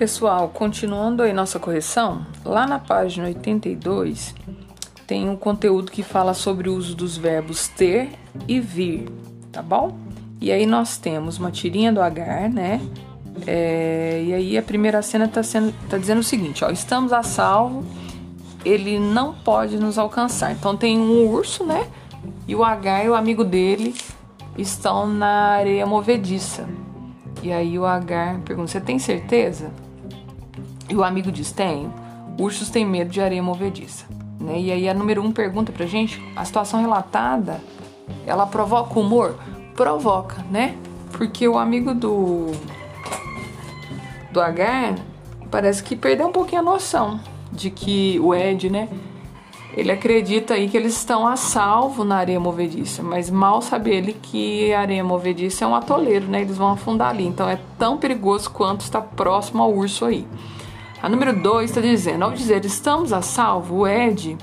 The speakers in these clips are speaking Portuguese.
Pessoal, continuando aí nossa correção, lá na página 82 tem um conteúdo que fala sobre o uso dos verbos ter e vir, tá bom? E aí nós temos uma tirinha do agar, né? É, e aí a primeira cena tá, sendo, tá dizendo o seguinte, ó, estamos a salvo, ele não pode nos alcançar. Então tem um urso, né? E o agar e o amigo dele estão na areia movediça. E aí o agar pergunta, você tem certeza? E o amigo diz: Tenho. Ursos têm medo de areia movediça. Né? E aí a número um pergunta pra gente: a situação relatada ela provoca humor? Provoca, né? Porque o amigo do. do Agar parece que perdeu um pouquinho a noção de que o Ed, né? Ele acredita aí que eles estão a salvo na areia movediça, mas mal sabe ele que a areia movediça é um atoleiro, né? Eles vão afundar ali, então é tão perigoso quanto estar próximo ao urso aí. A número 2 está dizendo: ao dizer estamos a salvo, o Ed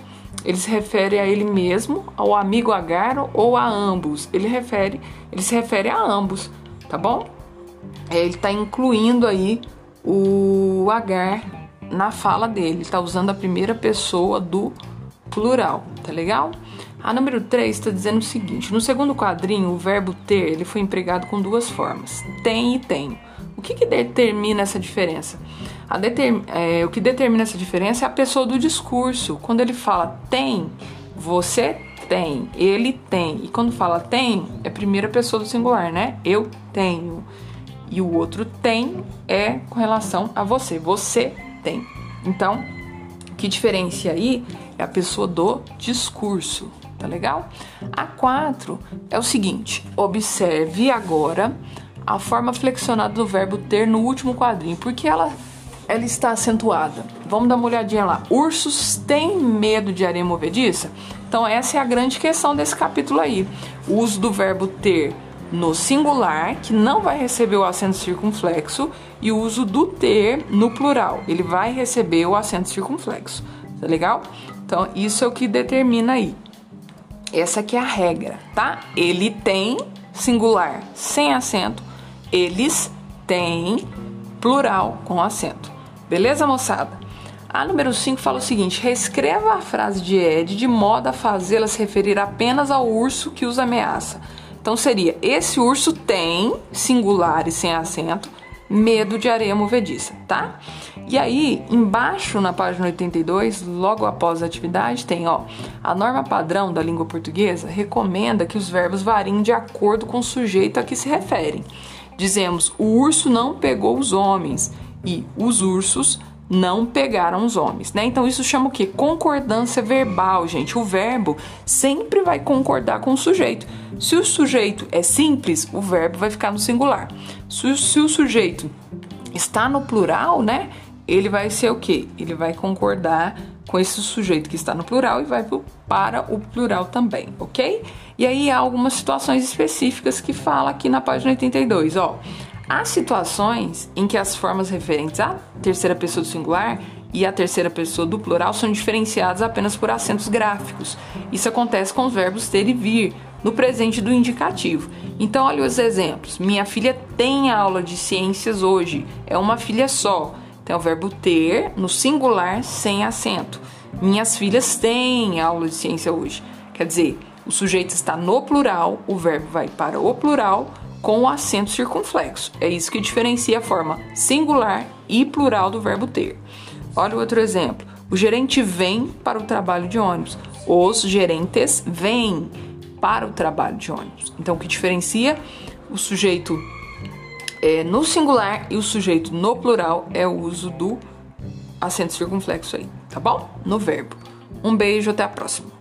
ele se refere a ele mesmo, ao amigo Agaro ou a ambos. Ele refere, ele se refere a ambos, tá bom? É, ele está incluindo aí o Agar na fala dele, está usando a primeira pessoa do plural, tá legal? A número 3 está dizendo o seguinte: no segundo quadrinho, o verbo ter ele foi empregado com duas formas, tem e tenho. Que, que determina essa diferença? Determ, é, o que determina essa diferença é a pessoa do discurso. Quando ele fala tem, você tem, ele tem. E quando fala tem, é a primeira pessoa do singular, né? Eu tenho. E o outro tem é com relação a você. Você tem. Então, que diferencia aí é a pessoa do discurso, tá legal? A 4 é o seguinte: observe agora a forma flexionada do verbo ter no último quadrinho, porque ela, ela está acentuada. Vamos dar uma olhadinha lá. Ursos têm medo de areia movediça? Então, essa é a grande questão desse capítulo aí. O uso do verbo ter no singular, que não vai receber o acento circunflexo, e o uso do ter no plural. Ele vai receber o acento circunflexo. Tá legal? Então, isso é o que determina aí. Essa aqui é a regra, tá? Ele tem singular sem acento eles têm plural com acento. Beleza, moçada? A número 5 fala o seguinte: reescreva a frase de Ed de modo a fazê-la se referir apenas ao urso que os ameaça. Então seria: esse urso tem, singular e sem acento, medo de areia movediça, tá? E aí, embaixo na página 82, logo após a atividade, tem, ó, a norma padrão da língua portuguesa recomenda que os verbos variem de acordo com o sujeito a que se referem. Dizemos: o urso não pegou os homens e os ursos não pegaram os homens, né? Então isso chama o que? Concordância verbal, gente. O verbo sempre vai concordar com o sujeito. Se o sujeito é simples, o verbo vai ficar no singular. Se, se o sujeito está no plural, né? Ele vai ser o que? Ele vai concordar com esse sujeito que está no plural e vai para o plural também, ok? E aí há algumas situações específicas que fala aqui na página 82, ó. Há situações em que as formas referentes à terceira pessoa do singular e à terceira pessoa do plural são diferenciadas apenas por acentos gráficos. Isso acontece com os verbos ter e vir no presente do indicativo. Então, olha os exemplos. Minha filha tem aula de ciências hoje. É uma filha só. Tem o verbo ter no singular sem acento. Minhas filhas têm aula de ciência hoje. Quer dizer, o sujeito está no plural, o verbo vai para o plural com o acento circunflexo. É isso que diferencia a forma singular e plural do verbo ter. Olha o outro exemplo. O gerente vem para o trabalho de ônibus. Os gerentes vêm para o trabalho de ônibus. Então, o que diferencia o sujeito é, no singular e o sujeito no plural é o uso do acento circunflexo aí, tá bom? No verbo. Um beijo, até a próxima.